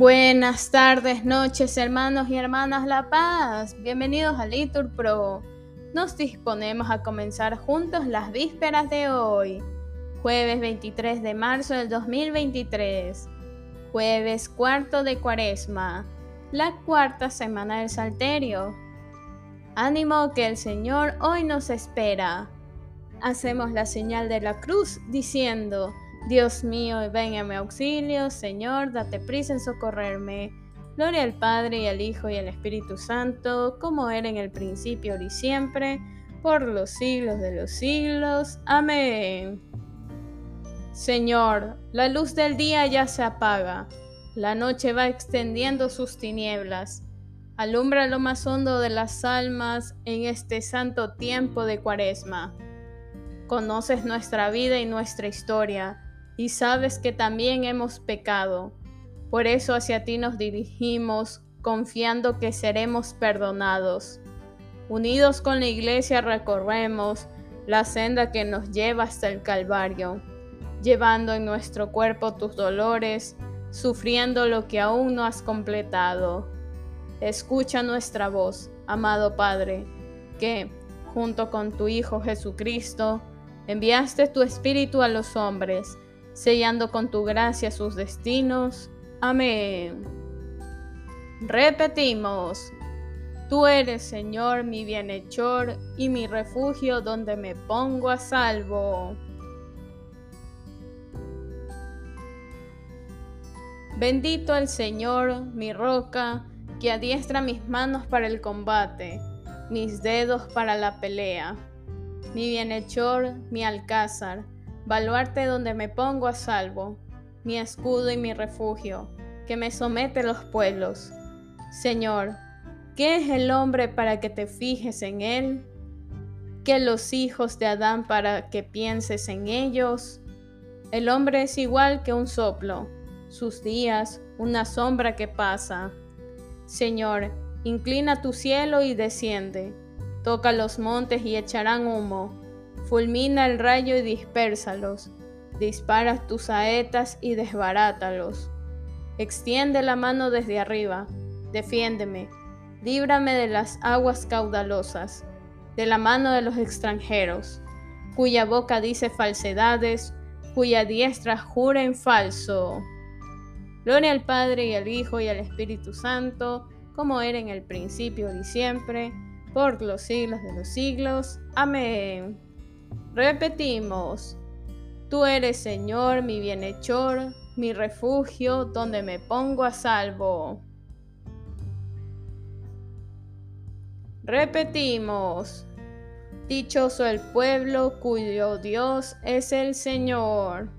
Buenas tardes, noches, hermanos y hermanas La Paz. Bienvenidos a Litur Pro. Nos disponemos a comenzar juntos las vísperas de hoy, jueves 23 de marzo del 2023, jueves cuarto de Cuaresma, la cuarta semana del Salterio. Ánimo que el Señor hoy nos espera. Hacemos la señal de la cruz diciendo, Dios mío, ven a mi auxilio, Señor, date prisa en socorrerme. Gloria al Padre y al Hijo y al Espíritu Santo, como era en el principio, ahora y siempre, por los siglos de los siglos. Amén. Señor, la luz del día ya se apaga, la noche va extendiendo sus tinieblas. Alumbra lo más hondo de las almas en este santo tiempo de cuaresma. Conoces nuestra vida y nuestra historia y sabes que también hemos pecado. Por eso hacia ti nos dirigimos, confiando que seremos perdonados. Unidos con la iglesia recorremos la senda que nos lleva hasta el Calvario, llevando en nuestro cuerpo tus dolores, sufriendo lo que aún no has completado. Escucha nuestra voz, amado Padre, que, junto con tu Hijo Jesucristo, enviaste tu Espíritu a los hombres, sellando con tu gracia sus destinos. Amén. Repetimos, tú eres Señor mi bienhechor y mi refugio donde me pongo a salvo. Bendito el Señor, mi roca, que adiestra mis manos para el combate, mis dedos para la pelea, mi bienhechor, mi alcázar baluarte donde me pongo a salvo, mi escudo y mi refugio, que me somete los pueblos. Señor, ¿qué es el hombre para que te fijes en él? ¿Qué los hijos de Adán para que pienses en ellos? El hombre es igual que un soplo, sus días una sombra que pasa. Señor, inclina tu cielo y desciende, toca los montes y echarán humo Fulmina el rayo y dispérsalos. Dispara tus saetas y desbarátalos. Extiende la mano desde arriba. Defiéndeme. Líbrame de las aguas caudalosas, de la mano de los extranjeros, cuya boca dice falsedades, cuya diestra jura en falso. Gloria al Padre y al Hijo y al Espíritu Santo, como era en el principio y siempre, por los siglos de los siglos. Amén. Repetimos, tú eres Señor, mi bienhechor, mi refugio, donde me pongo a salvo. Repetimos, dichoso el pueblo cuyo Dios es el Señor.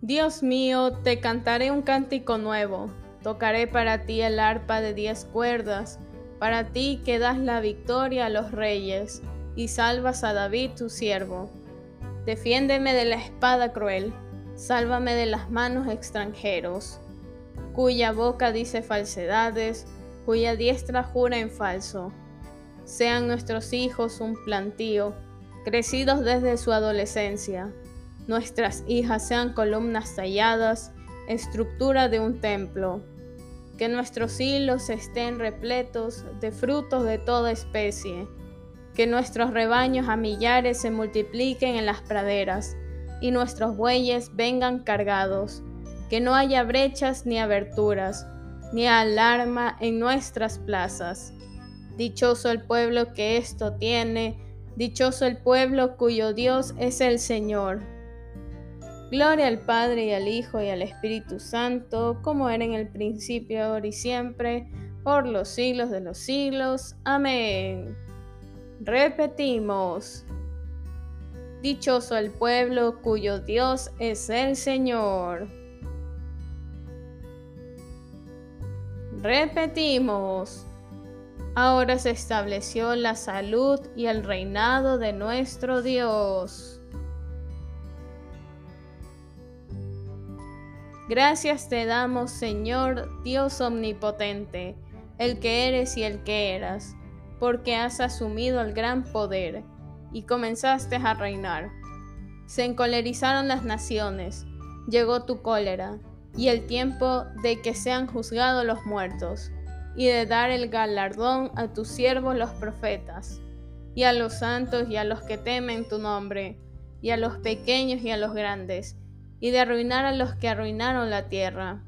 Dios mío, te cantaré un cántico nuevo, tocaré para ti el arpa de diez cuerdas para ti que das la victoria a los reyes y salvas a David tu siervo. Defiéndeme de la espada cruel, sálvame de las manos extranjeros, cuya boca dice falsedades, cuya diestra jura en falso. Sean nuestros hijos un plantío, crecidos desde su adolescencia. Nuestras hijas sean columnas talladas, estructura de un templo que nuestros hilos estén repletos de frutos de toda especie, que nuestros rebaños a millares se multipliquen en las praderas, y nuestros bueyes vengan cargados, que no haya brechas ni aberturas, ni alarma en nuestras plazas. Dichoso el pueblo que esto tiene, dichoso el pueblo cuyo Dios es el Señor Gloria al Padre y al Hijo y al Espíritu Santo, como era en el principio, ahora y siempre, por los siglos de los siglos. Amén. Repetimos. Dichoso el pueblo cuyo Dios es el Señor. Repetimos. Ahora se estableció la salud y el reinado de nuestro Dios. Gracias te damos, Señor Dios omnipotente, el que eres y el que eras, porque has asumido el gran poder y comenzaste a reinar. Se encolerizaron las naciones, llegó tu cólera y el tiempo de que sean juzgados los muertos, y de dar el galardón a tus siervos los profetas, y a los santos y a los que temen tu nombre, y a los pequeños y a los grandes, y de arruinar a los que arruinaron la tierra.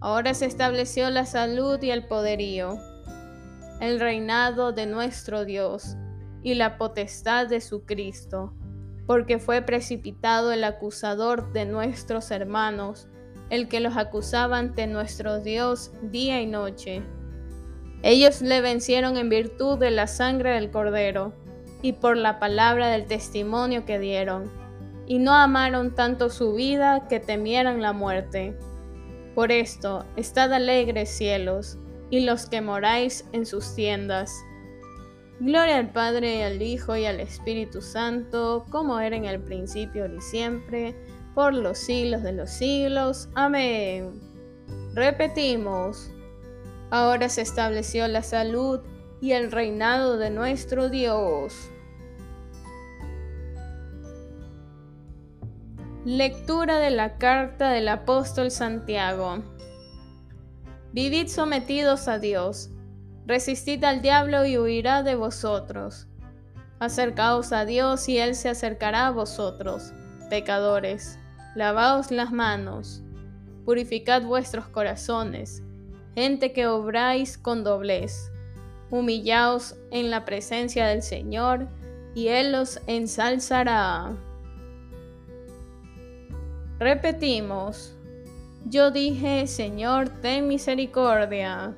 Ahora se estableció la salud y el poderío, el reinado de nuestro Dios y la potestad de su Cristo, porque fue precipitado el acusador de nuestros hermanos, el que los acusaba ante nuestro Dios día y noche. Ellos le vencieron en virtud de la sangre del cordero y por la palabra del testimonio que dieron, y no amaron tanto su vida que temieran la muerte. Por esto, estad alegres cielos, y los que moráis en sus tiendas. Gloria al Padre, y al Hijo, y al Espíritu Santo, como era en el principio, y siempre, por los siglos de los siglos. Amén. Repetimos, ahora se estableció la salud y el reinado de nuestro Dios. Lectura de la carta del apóstol Santiago. Vivid sometidos a Dios, resistid al diablo y huirá de vosotros. Acercaos a Dios y Él se acercará a vosotros, pecadores. Lavaos las manos, purificad vuestros corazones, gente que obráis con doblez. Humillaos en la presencia del Señor, y Él los ensalzará. Repetimos, yo dije, Señor, ten misericordia.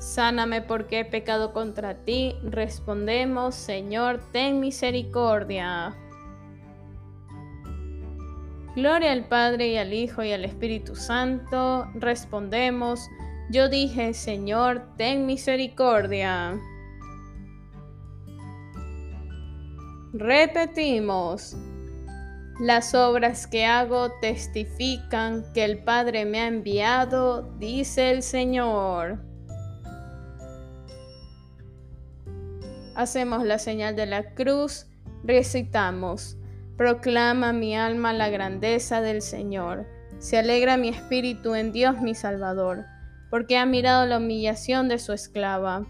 Sáname porque he pecado contra ti. Respondemos, Señor, ten misericordia. Gloria al Padre y al Hijo y al Espíritu Santo. Respondemos, yo dije, Señor, ten misericordia. Repetimos, las obras que hago testifican que el Padre me ha enviado, dice el Señor. Hacemos la señal de la cruz, recitamos. Proclama mi alma la grandeza del Señor. Se alegra mi espíritu en Dios mi Salvador, porque ha mirado la humillación de su esclava.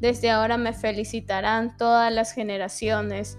Desde ahora me felicitarán todas las generaciones,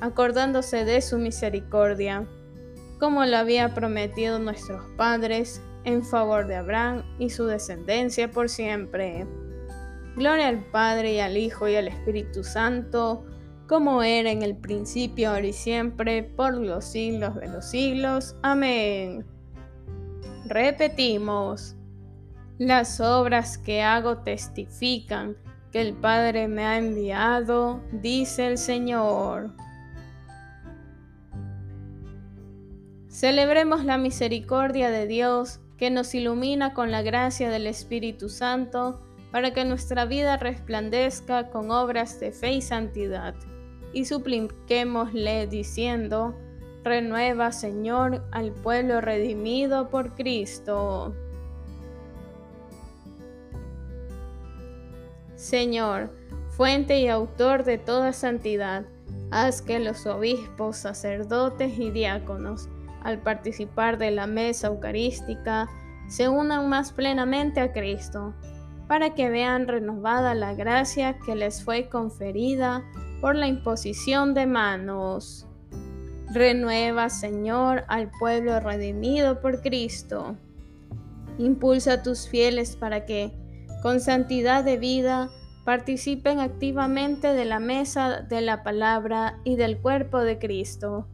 acordándose de su misericordia, como lo había prometido nuestros padres, en favor de Abraham y su descendencia por siempre. Gloria al Padre y al Hijo y al Espíritu Santo, como era en el principio, ahora y siempre, por los siglos de los siglos. Amén. Repetimos, las obras que hago testifican que el Padre me ha enviado, dice el Señor. Celebremos la misericordia de Dios que nos ilumina con la gracia del Espíritu Santo para que nuestra vida resplandezca con obras de fe y santidad y supliquémosle diciendo, renueva Señor al pueblo redimido por Cristo. Señor, fuente y autor de toda santidad, haz que los obispos, sacerdotes y diáconos, al participar de la mesa eucarística, se unan más plenamente a Cristo, para que vean renovada la gracia que les fue conferida por la imposición de manos. Renueva, Señor, al pueblo redimido por Cristo. Impulsa a tus fieles para que, con santidad de vida, participen activamente de la mesa de la palabra y del cuerpo de Cristo,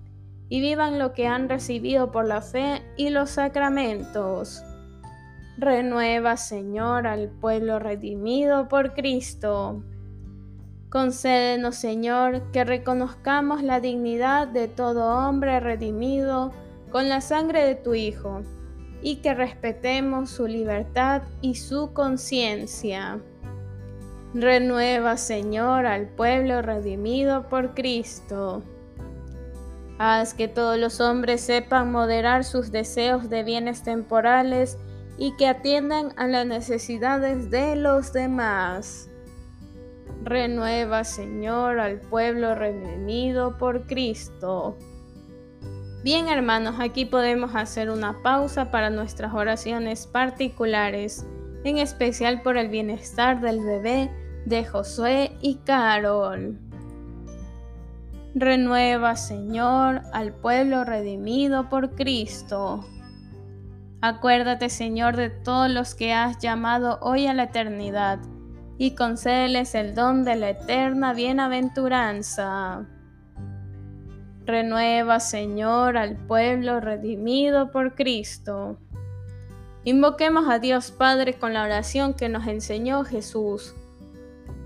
y vivan lo que han recibido por la fe y los sacramentos. Renueva, Señor, al pueblo redimido por Cristo. Concédenos, Señor, que reconozcamos la dignidad de todo hombre redimido con la sangre de tu Hijo, y que respetemos su libertad y su conciencia. Renueva, Señor, al pueblo redimido por Cristo. Haz que todos los hombres sepan moderar sus deseos de bienes temporales y que atiendan a las necesidades de los demás. Renueva, Señor, al pueblo redimido por Cristo. Bien hermanos, aquí podemos hacer una pausa para nuestras oraciones particulares, en especial por el bienestar del bebé de Josué y Carol. Renueva, Señor, al pueblo redimido por Cristo. Acuérdate, Señor, de todos los que has llamado hoy a la eternidad, y concédeles el don de la eterna bienaventuranza. Renueva, Señor, al pueblo redimido por Cristo. Invoquemos a Dios Padre con la oración que nos enseñó Jesús.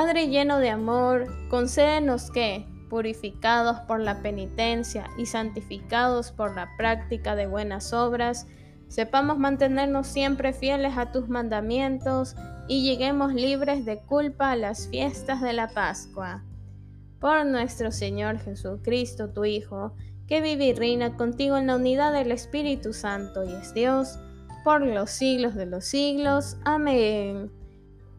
Padre lleno de amor, concédenos que, purificados por la penitencia y santificados por la práctica de buenas obras, sepamos mantenernos siempre fieles a tus mandamientos y lleguemos libres de culpa a las fiestas de la Pascua por nuestro Señor Jesucristo, tu Hijo, que vive y reina contigo en la unidad del Espíritu Santo y es Dios, por los siglos de los siglos. Amén.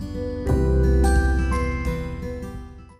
Thank you.